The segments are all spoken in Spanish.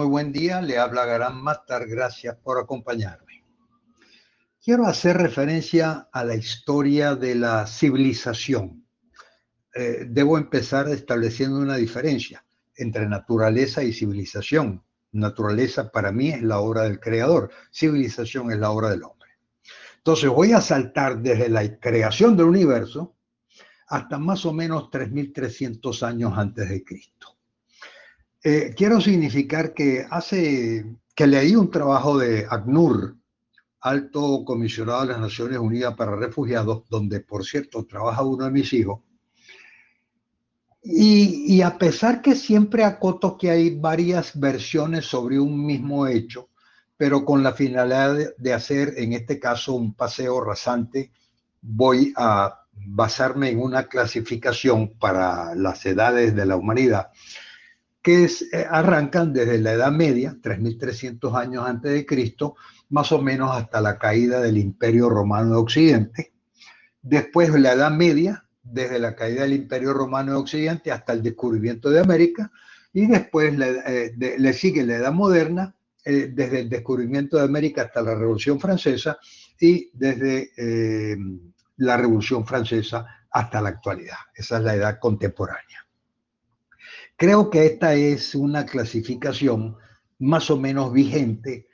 muy buen día. Le habla Garán Matar. Gracias por acompañarme. Quiero hacer referencia a la historia de la civilización. Eh, debo empezar estableciendo una diferencia entre naturaleza y civilización. Naturaleza para mí es la obra del creador, civilización es la obra del hombre. Entonces voy a saltar desde la creación del universo hasta más o menos 3.300 años antes de Cristo. Eh, quiero significar que hace que leí un trabajo de ACNUR, alto comisionado de las Naciones Unidas para Refugiados, donde por cierto trabaja uno de mis hijos, y, a pesar que siempre acoto que hay varias versiones sobre un mismo hecho, pero con la finalidad de, de hacer, en este caso, un paseo rasante, voy a basarme en una clasificación para las edades de la humanidad que eh, arrancan desde la Edad Media, 3.300 años antes de Cristo, más o menos hasta la caída del Imperio Romano de Occidente. Después la Edad Media, desde la caída del Imperio Romano de Occidente hasta el descubrimiento de América, y después eh, le sigue la Edad Moderna, eh, desde el descubrimiento de América hasta la Revolución Francesa, y desde la Revolución Francesa hasta la actualidad. Esa es la edad contemporánea. Creo que esta es una clasificación más o menos vigente,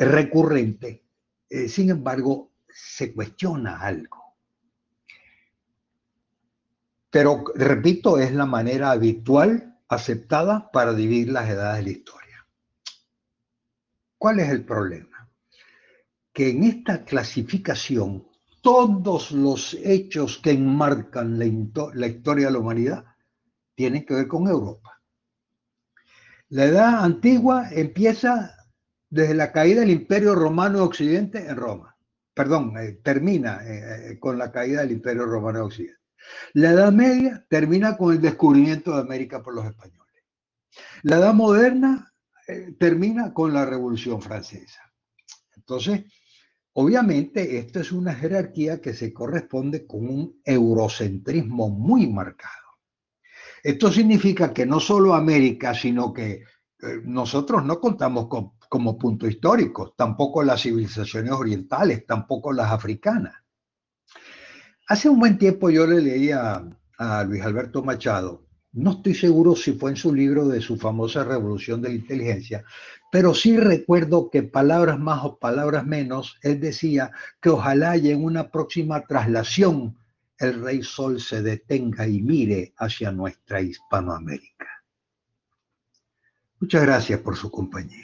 recurrente. Eh, sin embargo, se cuestiona algo. Pero, repito, es la manera habitual, aceptada para dividir las edades de la historia. ¿Cuál es el problema? Que en esta clasificación, todos los hechos que enmarcan la historia de la humanidad tienen que ver con Europa. La edad antigua empieza desde la caída del Imperio Romano de Occidente en Roma. Perdón, eh, termina eh, eh, con la caída del Imperio Romano de Occidente. La Edad Media termina con el descubrimiento de América por los españoles. La Edad Moderna termina con la Revolución Francesa. Entonces, obviamente, esto es una jerarquía que se corresponde con un eurocentrismo muy marcado. Esto significa que no solo América, sino que eh, nosotros no contamos como punto histórico, tampoco las civilizaciones orientales, tampoco las africanas. Hace un buen tiempo yo le leía a Luis Alberto Machado, no estoy seguro si fue en su libro de su famosa Revolución de la Inteligencia, pero sí recuerdo que palabras más o palabras menos, él decía que ojalá haya en una próxima traslación el rey sol se detenga y mire hacia nuestra Hispanoamérica. Muchas gracias por su compañía.